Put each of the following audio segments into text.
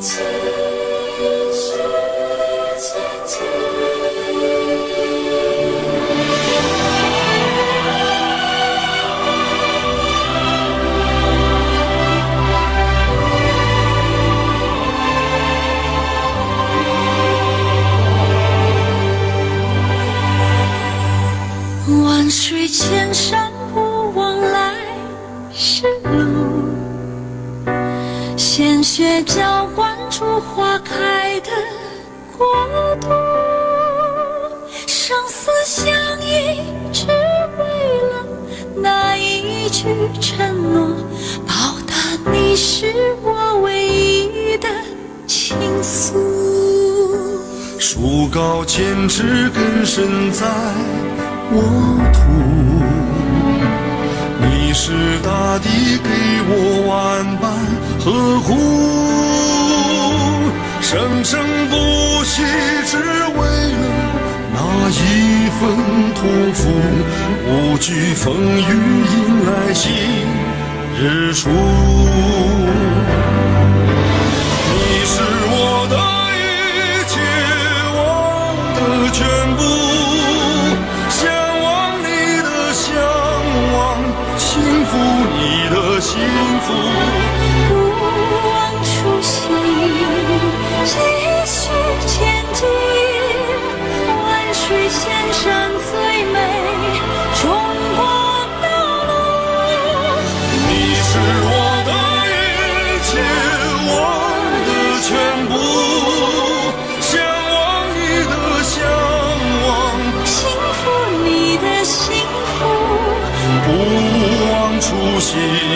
继续前进万水千山不来时路鲜血浇花开的国度生死相依只为了那一句承诺报答你是我唯一的倾诉树高千尺根深在沃土你是大地给我万般呵护生生不息只为了那一份托付无惧风雨迎来新日出你是我的一切我的全部向往你的向往幸福你的幸福。心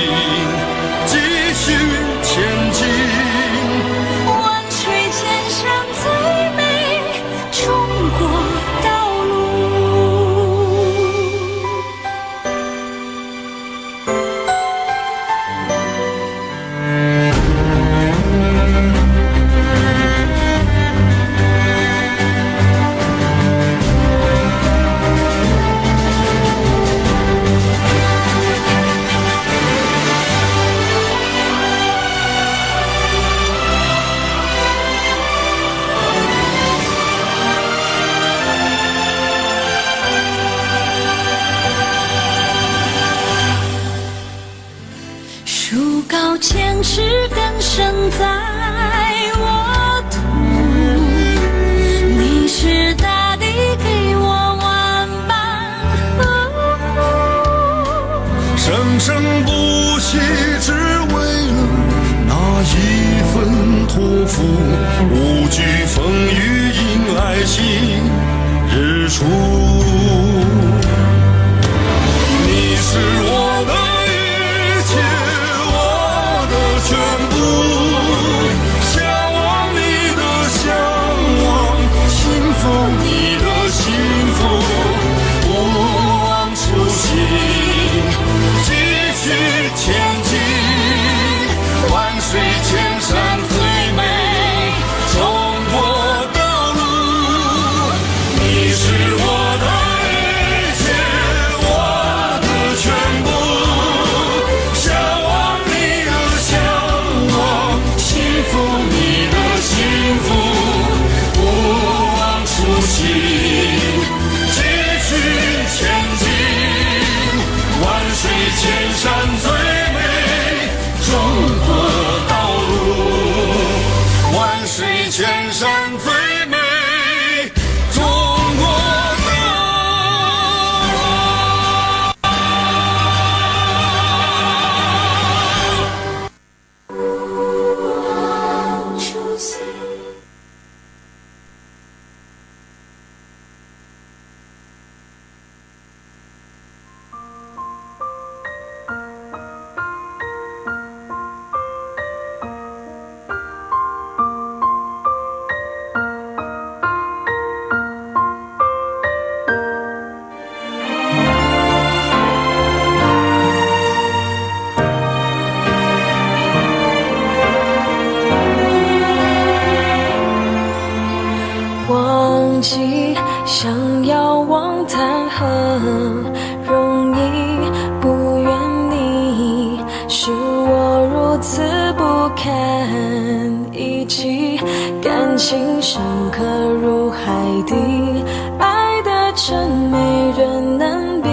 是我如此不堪一击，感情深刻如海底，爱的真没人能比。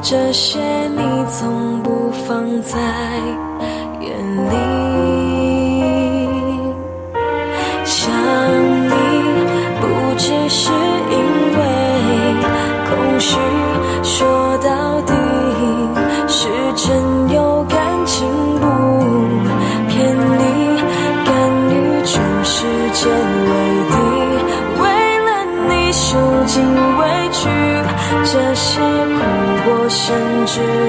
这些你从不放在。you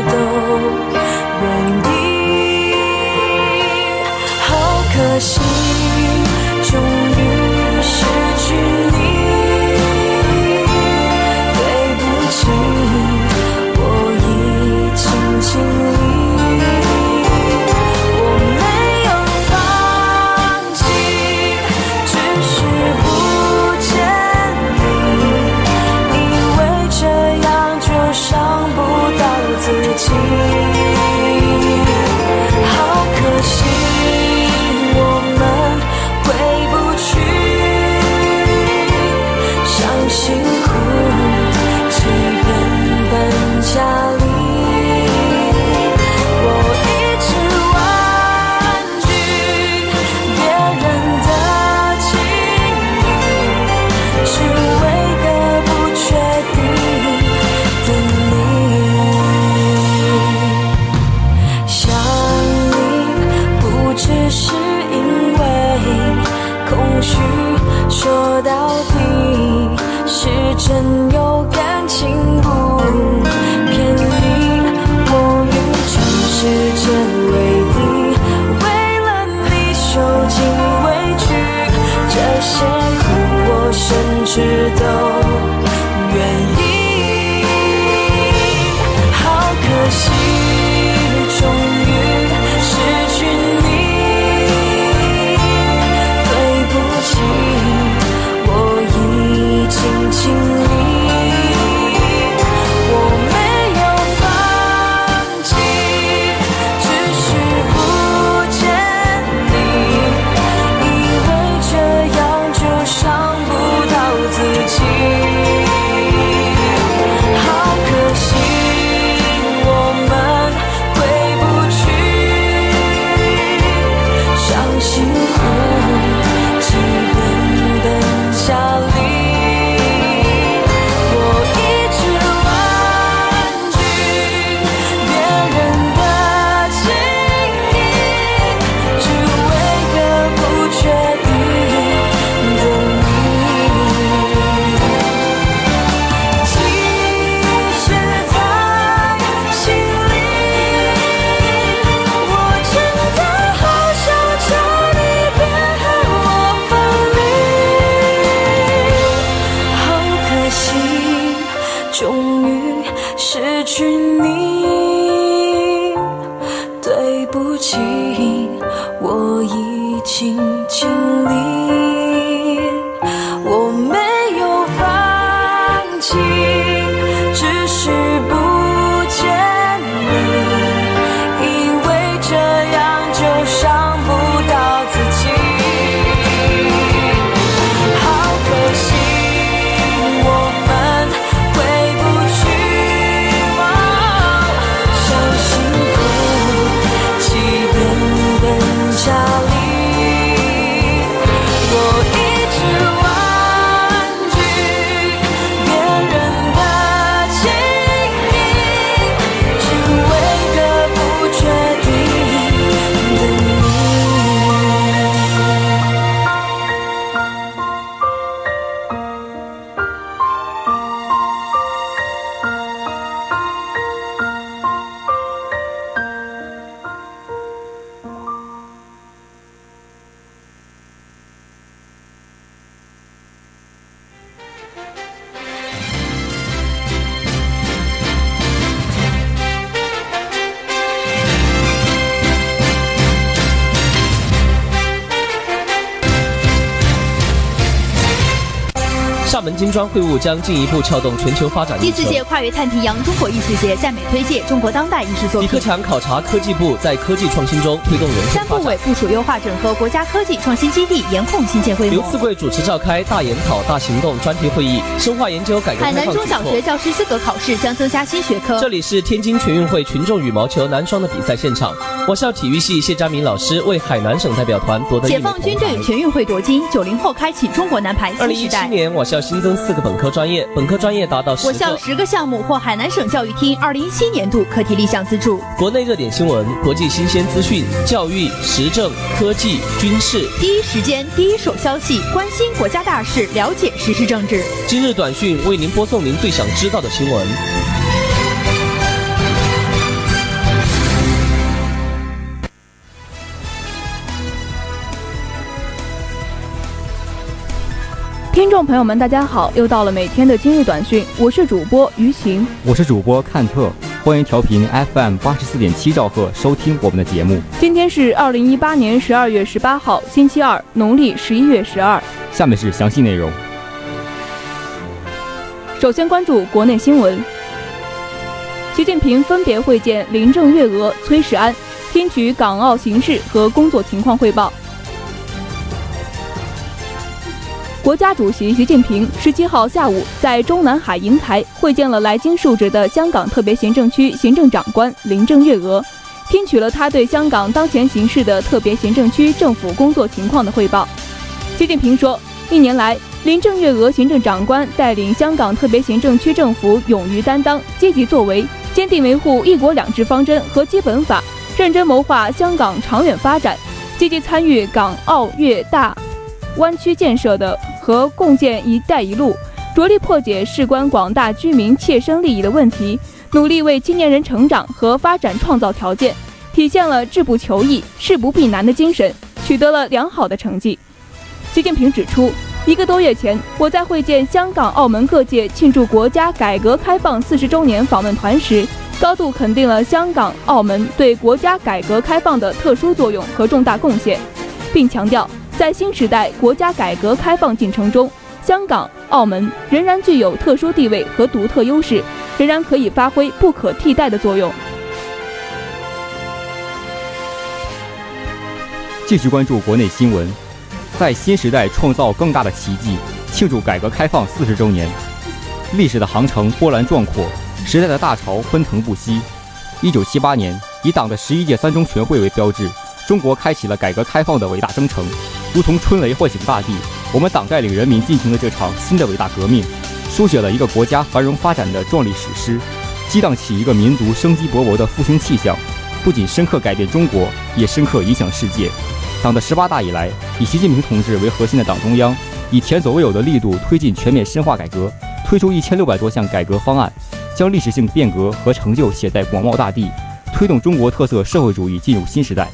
会晤将进一步撬动全球发展。第四届跨越太平洋中国艺术节在美推介中国当代艺术作品。李克强考察科技部在科技创新中推动人才三部委部署优化整合国家科技创新基地，严控新建规模。刘赐贵主持召开大研讨大行动专题会议，深化研究改革海南中小学教师资格考试将增加新学科。这里是天津全运会群众羽毛球男双的比赛现场，我校体育系谢佳明老师为海南省代表团夺得。解放军队全运会夺金，九零后开启中国男排新时代。二零一七年，我校新增四个本科专业，本科专业达到十我校十个项目获海南省教育厅二零一七年度课题立项资助。国内热点新闻、国际新鲜资讯、教育、时政、科技、军事，第一时间、第一手消息，关心国家大事，了解时事政治。今日短讯为您播送您最想知道的新闻。听众朋友们，大家好！又到了每天的今日短讯，我是主播于晴，我是主播看特，欢迎调频 FM 八十四点七兆赫收听我们的节目。今天是二零一八年十二月十八号，星期二，农历十一月十二。下面是详细内容。首先关注国内新闻，习近平分别会见林郑月娥、崔世安，听取港澳形势和工作情况汇报。国家主席习近平十七号下午在中南海瀛台会见了来京述职的香港特别行政区行政长官林郑月娥，听取了他对香港当前形势的特别行政区政府工作情况的汇报。习近平说，一年来，林郑月娥行政长官带领香港特别行政区政府勇于担当、积极作为，坚定维护“一国两制”方针和基本法，认真谋划香港长远发展，积极参与港澳粤大湾区建设的。和共建“一带一路”，着力破解事关广大居民切身利益的问题，努力为青年人成长和发展创造条件，体现了志不求易、事不避难的精神，取得了良好的成绩。习近平指出，一个多月前，我在会见香港、澳门各界庆祝国家改革开放四十周年访问团时，高度肯定了香港、澳门对国家改革开放的特殊作用和重大贡献，并强调。在新时代国家改革开放进程中，香港、澳门仍然具有特殊地位和独特优势，仍然可以发挥不可替代的作用。继续关注国内新闻，在新时代创造更大的奇迹，庆祝改革开放四十周年。历史的航程波澜壮阔，时代的大潮奔腾不息。一九七八年，以党的十一届三中全会为标志，中国开启了改革开放的伟大征程。如同春雷唤醒大地，我们党带领人民进行了这场新的伟大革命，书写了一个国家繁荣发展的壮丽史诗，激荡起一个民族生机勃勃的复兴气象。不仅深刻改变中国，也深刻影响世界。党的十八大以来，以习近平同志为核心的党中央，以前所未有的力度推进全面深化改革，推出一千六百多项改革方案，将历史性变革和成就写在广袤大地，推动中国特色社会主义进入新时代。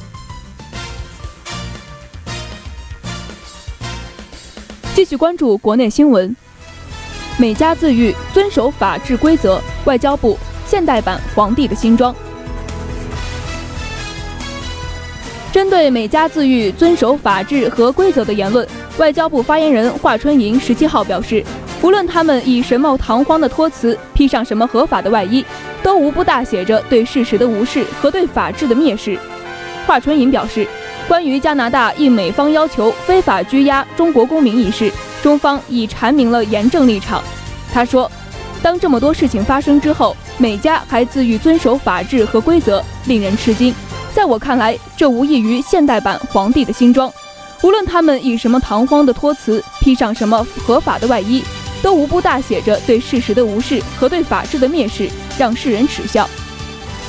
继续关注国内新闻。美加自愈，遵守法治规则。外交部现代版皇帝的新装。针对美加自愈遵守法治和规则的言论，外交部发言人华春莹十七号表示，无论他们以什么堂皇的托词，披上什么合法的外衣，都无不大写着对事实的无视和对法治的蔑视。华春莹表示。关于加拿大应美方要求非法拘押中国公民一事，中方已阐明了严正立场。他说：“当这么多事情发生之后，美加还自欲遵守法治和规则，令人吃惊。在我看来，这无异于现代版皇帝的新装。无论他们以什么堂皇的托辞，披上什么合法的外衣，都无不大写着对事实的无视和对法治的蔑视，让世人耻笑。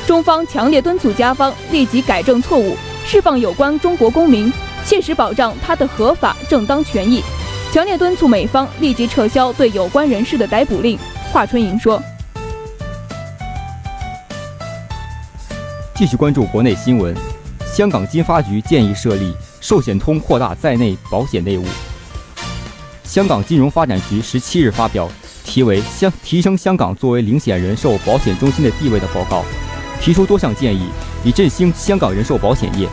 中方强烈敦促加方立即改正错误。”释放有关中国公民，切实保障他的合法正当权益，强烈敦促美方立即撤销对有关人士的逮捕令。华春莹说。继续关注国内新闻，香港金发局建议设立寿险通扩大在内保险业务。香港金融发展局十七日发表题为《香提升香港作为领险人寿保险中心的地位》的报告，提出多项建议。以振兴香港人寿保险业，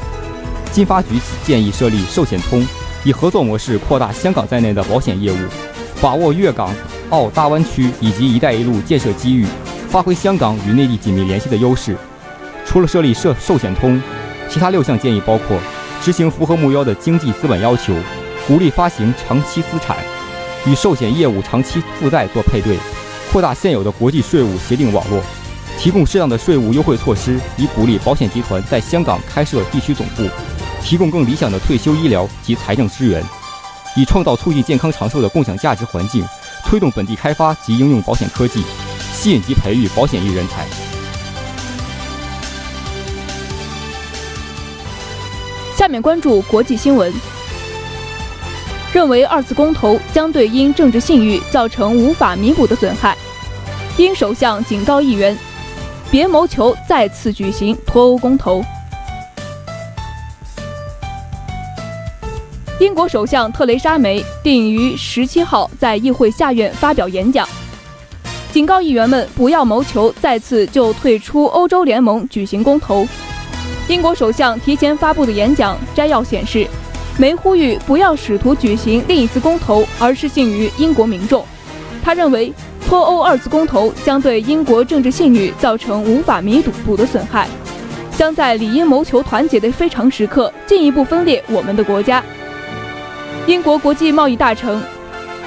金发局建议设立寿险通，以合作模式扩大香港在内的保险业务。把握粤港澳大湾区以及“一带一路”建设机遇，发挥香港与内地紧密联系的优势。除了设立寿寿险通，其他六项建议包括：执行符合目标的经济资本要求，鼓励发行长期资产，与寿险业务长期负债做配对，扩大现有的国际税务协定网络，提供适当的税务优惠措施，以鼓励保险集团在香港开设地区总部，提供更理想的退休医疗及财政支援，以创造促进健康长寿的共享价值环境，推动本地开发及应用保险科技，吸引及培育保险业人才。下面关注国际新闻。认为二次公投将对因政治信誉造成无法弥补的损害，英首相警告议员别谋求再次举行脱欧公投。英国首相特蕾莎梅定于十七号在议会下院发表演讲，警告议员们不要谋求再次就退出欧洲联盟举行公投。英国首相提前发布的演讲摘要显示，梅呼吁不要试图举行另一次公投，而是信于英国民众。他认为，脱欧二次公投将对英国政治信誉造成无法弥补的损害，将在理应谋求团结的非常时刻进一步分裂我们的国家。英国国际贸易大臣、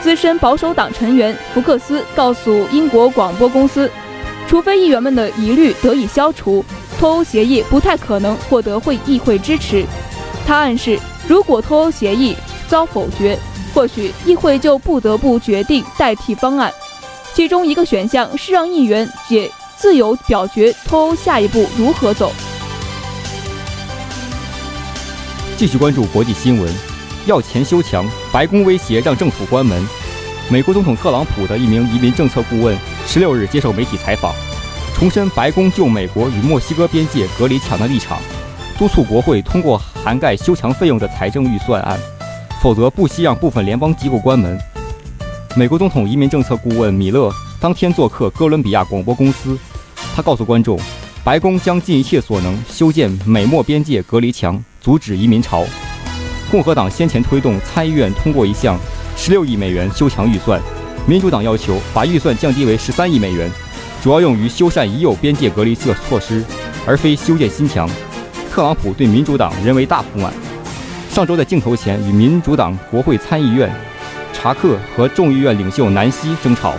资深保守党成员福克斯告诉英国广播公司，除非议员们的疑虑得以消除。脱欧协议不太可能获得会议会支持。他暗示，如果脱欧协议遭否决，或许议会就不得不决定代替方案。其中一个选项是让议员解自由表决脱欧下一步如何走。继续关注国际新闻，要钱修墙，白宫威胁让政府关门。美国总统特朗普的一名移民政策顾问十六日接受媒体采访。重申白宫就美国与墨西哥边界隔离墙的立场，督促国会通过涵盖修墙费用的财政预算案，否则不惜让部分联邦机构关门。美国总统移民政策顾问米勒当天做客哥伦比亚广播公司，他告诉观众，白宫将尽一切所能修建美墨边界隔离墙，阻止移民潮。共和党先前推动参议院通过一项16亿美元修墙预算，民主党要求把预算降低为13亿美元。主要用于修缮已有边界隔离措措施，而非修建新墙。特朗普对民主党人为大不满，上周在镜头前与民主党国会参议院查克和众议院领袖南希争吵。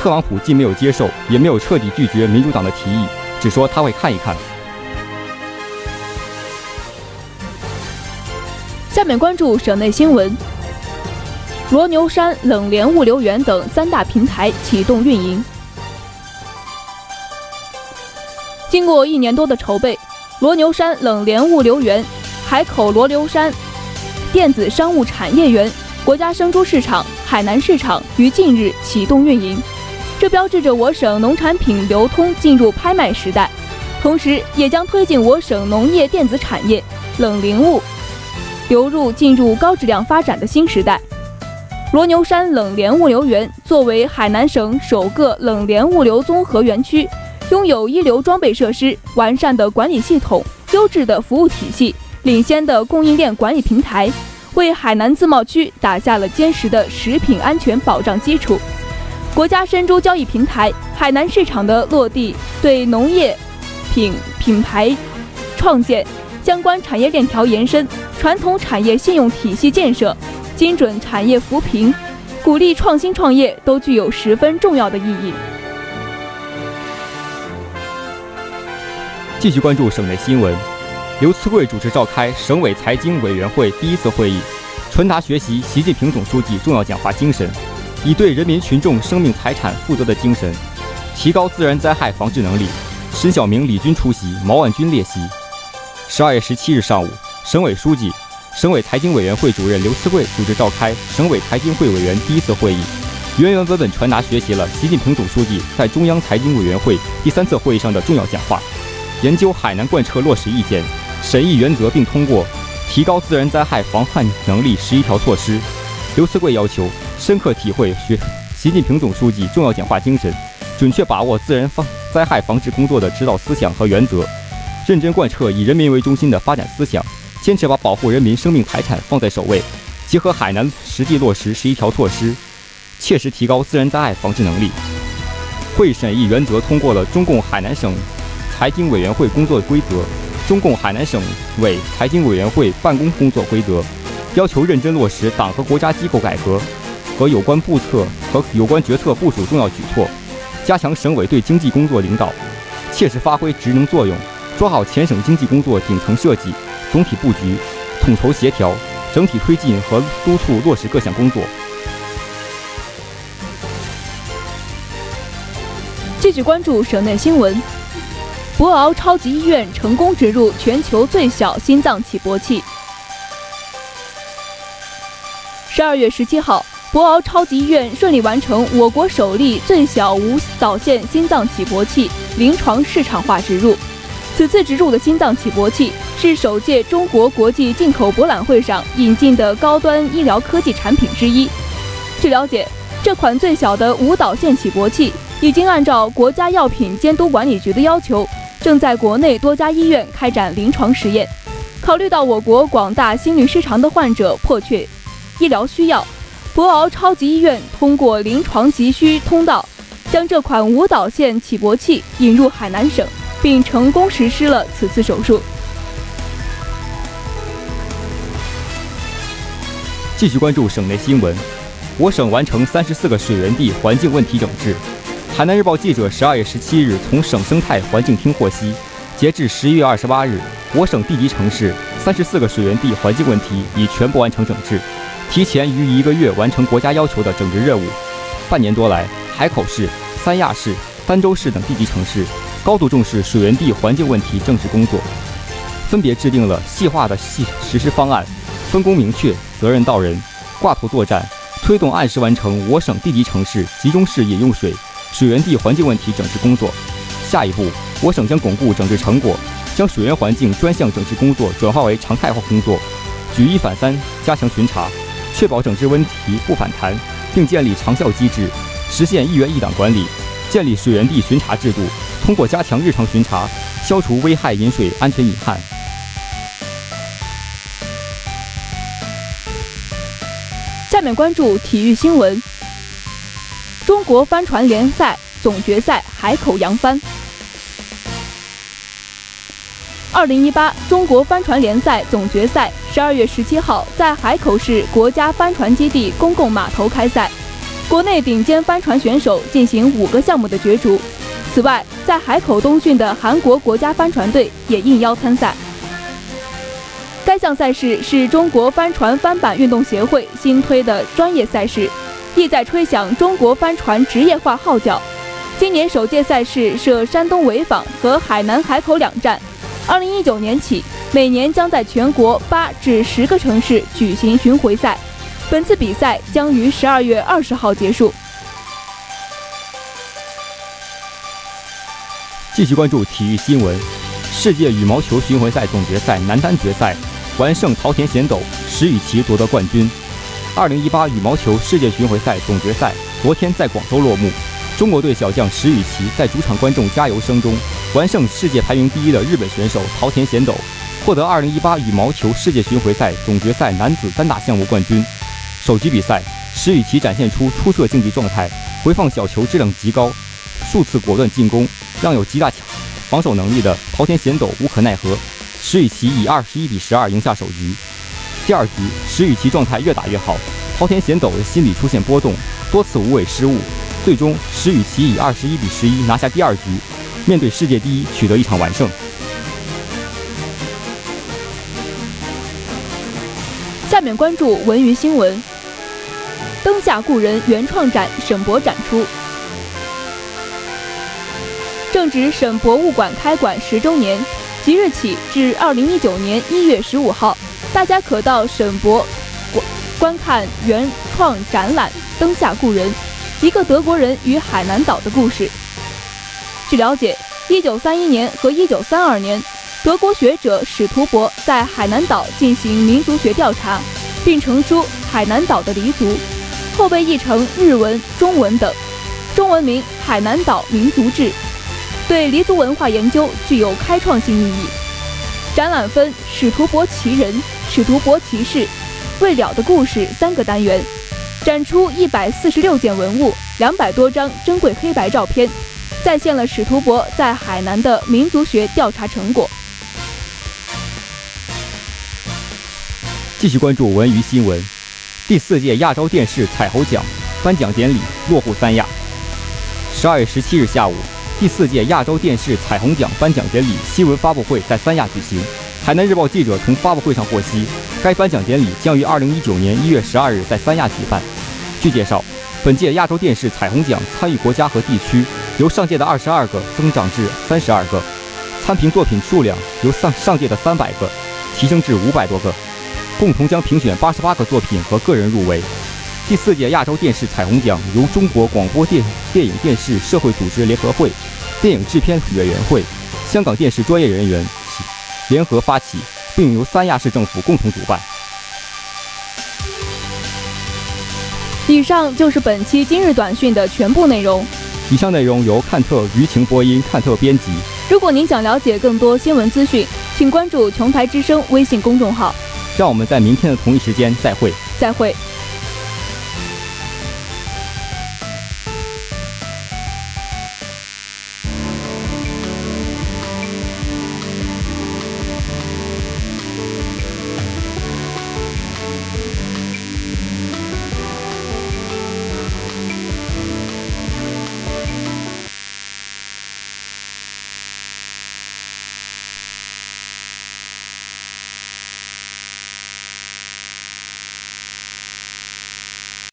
特朗普既没有接受，也没有彻底拒绝民主党的提议，只说他会看一看。下面关注省内新闻：罗牛山冷链物流园等三大平台启动运营。经过一年多的筹备，罗牛山冷链物流园、海口罗牛山电子商务产业园、国家生猪市场、海南市场于近日启动运营，这标志着我省农产品流通进入拍卖时代，同时也将推进我省农业电子产业、冷零物流入进入高质量发展的新时代。罗牛山冷链物流园作为海南省首个冷链物流综合园区。拥有一流装备设施、完善的管理系统、优质的服务体系、领先的供应链管理平台，为海南自贸区打下了坚实的食品安全保障基础。国家生猪交易平台、海南市场的落地，对农业品品牌创建、相关产业链条延伸、传统产业信用体系建设、精准产业扶贫、鼓励创新创业，都具有十分重要的意义。继续关注省内新闻，刘赐贵主持召开省委财经委员会第一次会议，传达学习习近平总书记重要讲话精神，以对人民群众生命财产负责的精神，提高自然灾害防治能力。申晓明李军出席，毛万军列席。十二月十七日上午，省委书记、省委财经委员会主任刘赐贵主持召开省委财经会委员第一次会议，原原本本传达学习了习近平总书记在中央财经委员会第三次会议上的重要讲话。研究海南贯彻落实意见、审议原则并通过提高自然灾害防范能力十一条措施。刘赐贵要求深刻体会学习近平总书记重要讲话精神，准确把握自然防灾害防治工作的指导思想和原则，认真贯彻以人民为中心的发展思想，坚持把保护人民生命财产放在首位，结合海南实际落实十一条措施，切实提高自然灾害防治能力。会审议原则通过了中共海南省财经委员会工作规则、中共海南省委财经委员会办公工作规则，要求认真落实党和国家机构改革和有关部策和有关决策部署重要举措，加强省委对经济工作领导，切实发挥职能作用，抓好全省经济工作顶层设计、总体布局，统筹协调，整体推进和督促落实各项工作。继续关注省内新闻。博鳌超级医院成功植入全球最小心脏起搏器。十二月十七号，博鳌超级医院顺利完成我国首例最小无导线心脏起搏器临床市场化植入。此次植入的心脏起搏器是首届中国国际进口博览会上引进的高端医疗科技产品之一。据了解，这款最小的无导线起搏器。已经按照国家药品监督管理局的要求，正在国内多家医院开展临床实验。考虑到我国广大心律失常的患者迫切医疗需要，博鳌超级医院通过临床急需通道，将这款无导线起搏器引入海南省，并成功实施了此次手术。继续关注省内新闻，我省完成三十四个水源地环境问题整治。海南日报记者十二月十七日从省生态环境厅获悉，截至十一月二十八日，我省地级城市三十四个水源地环境问题已全部完成整治，提前逾一个月完成国家要求的整治任务。半年多来，海口市、三亚市、儋州市等地级城市高度重视水源地环境问题整治工作，分别制定了细化的细实施方案，分工明确，责任到人，挂头作战，推动按时完成我省地级城市集中式饮用水。水源地环境问题整治工作，下一步，我省将巩固整治成果，将水源环境专项整治工作转化为常态化工作，举一反三，加强巡查，确保整治问题不反弹，并建立长效机制，实现一园一档管理，建立水源地巡查制度，通过加强日常巡查，消除危害饮水安全隐患。下面关注体育新闻。中国帆船联赛总决赛海口扬帆。二零一八中国帆船联赛总决赛十二月十七号在海口市国家帆船基地公共码头开赛，国内顶尖帆船选手进行五个项目的角逐。此外，在海口冬训的韩国国家帆船队也应邀参赛。该项赛事是中国帆船帆板运动协会新推的专业赛事。意在吹响中国帆船职业化号角。今年首届赛事设山东潍坊和海南海口两站。二零一九年起，每年将在全国八至十个城市举行巡回赛。本次比赛将于十二月二十号结束。继续关注体育新闻：世界羽毛球巡回赛总决赛男单决赛，完胜桃田贤斗，石宇奇夺得冠军。二零一八羽毛球世界巡回赛总决赛昨天在广州落幕，中国队小将石宇奇在主场观众加油声中完胜世界排名第一的日本选手桃田贤斗，获得二零一八羽毛球世界巡回赛总决赛男子单打项目冠军。首局比赛，石宇奇展现出出色竞技状态，回放小球质量极高，数次果断进攻，让有极大强防守能力的桃田贤斗无可奈何。石宇奇以二十一比十二赢下首局。第二局，石宇奇状态越打越好，桃田贤斗的心理出现波动，多次无谓失误，最终石宇奇以二十一比十一拿下第二局，面对世界第一取得一场完胜。下面关注文娱新闻，《灯下故人》原创展省博展出，正值省博物馆开馆十周年，即日起至二零一九年一月十五号。大家可到省博观观看原创展览《灯下故人》，一个德国人与海南岛的故事。据了解，1931年和1932年，德国学者史图伯在海南岛进行民族学调查，并成书《海南岛的黎族》，后被译成日文、中文等，中文名《海南岛民族志》，对黎族文化研究具有开创性意义。展览分使徒伯奇人。使徒伯奇事、未了的故事三个单元，展出一百四十六件文物、两百多张珍贵黑白照片，再现了使徒博在海南的民族学调查成果。继续关注文娱新闻，第四届亚洲电视彩虹奖颁奖典礼落户三亚。十二月十七日下午，第四届亚洲电视彩虹奖颁奖典礼新闻发布会在三亚举行。海南日报记者从发布会上获悉，该颁奖典礼将于二零一九年一月十二日在三亚举办。据介绍，本届亚洲电视彩虹奖参与国家和地区由上届的二十二个增长至三十二个，参评作品数量由上上届的三百个提升至五百多个。共同将评选八十八个作品和个人入围。第四届亚洲电视彩虹奖由中国广播电电影电视社会组织联合会、电影制片委员会、香港电视专业人员联合发起，并由三亚市政府共同主办。以上就是本期今日短讯的全部内容。以上内容由看特舆情播音，看特编辑。如果您想了解更多新闻资讯，请关注琼台之声微信公众号。让我们在明天的同一时间再会。再会。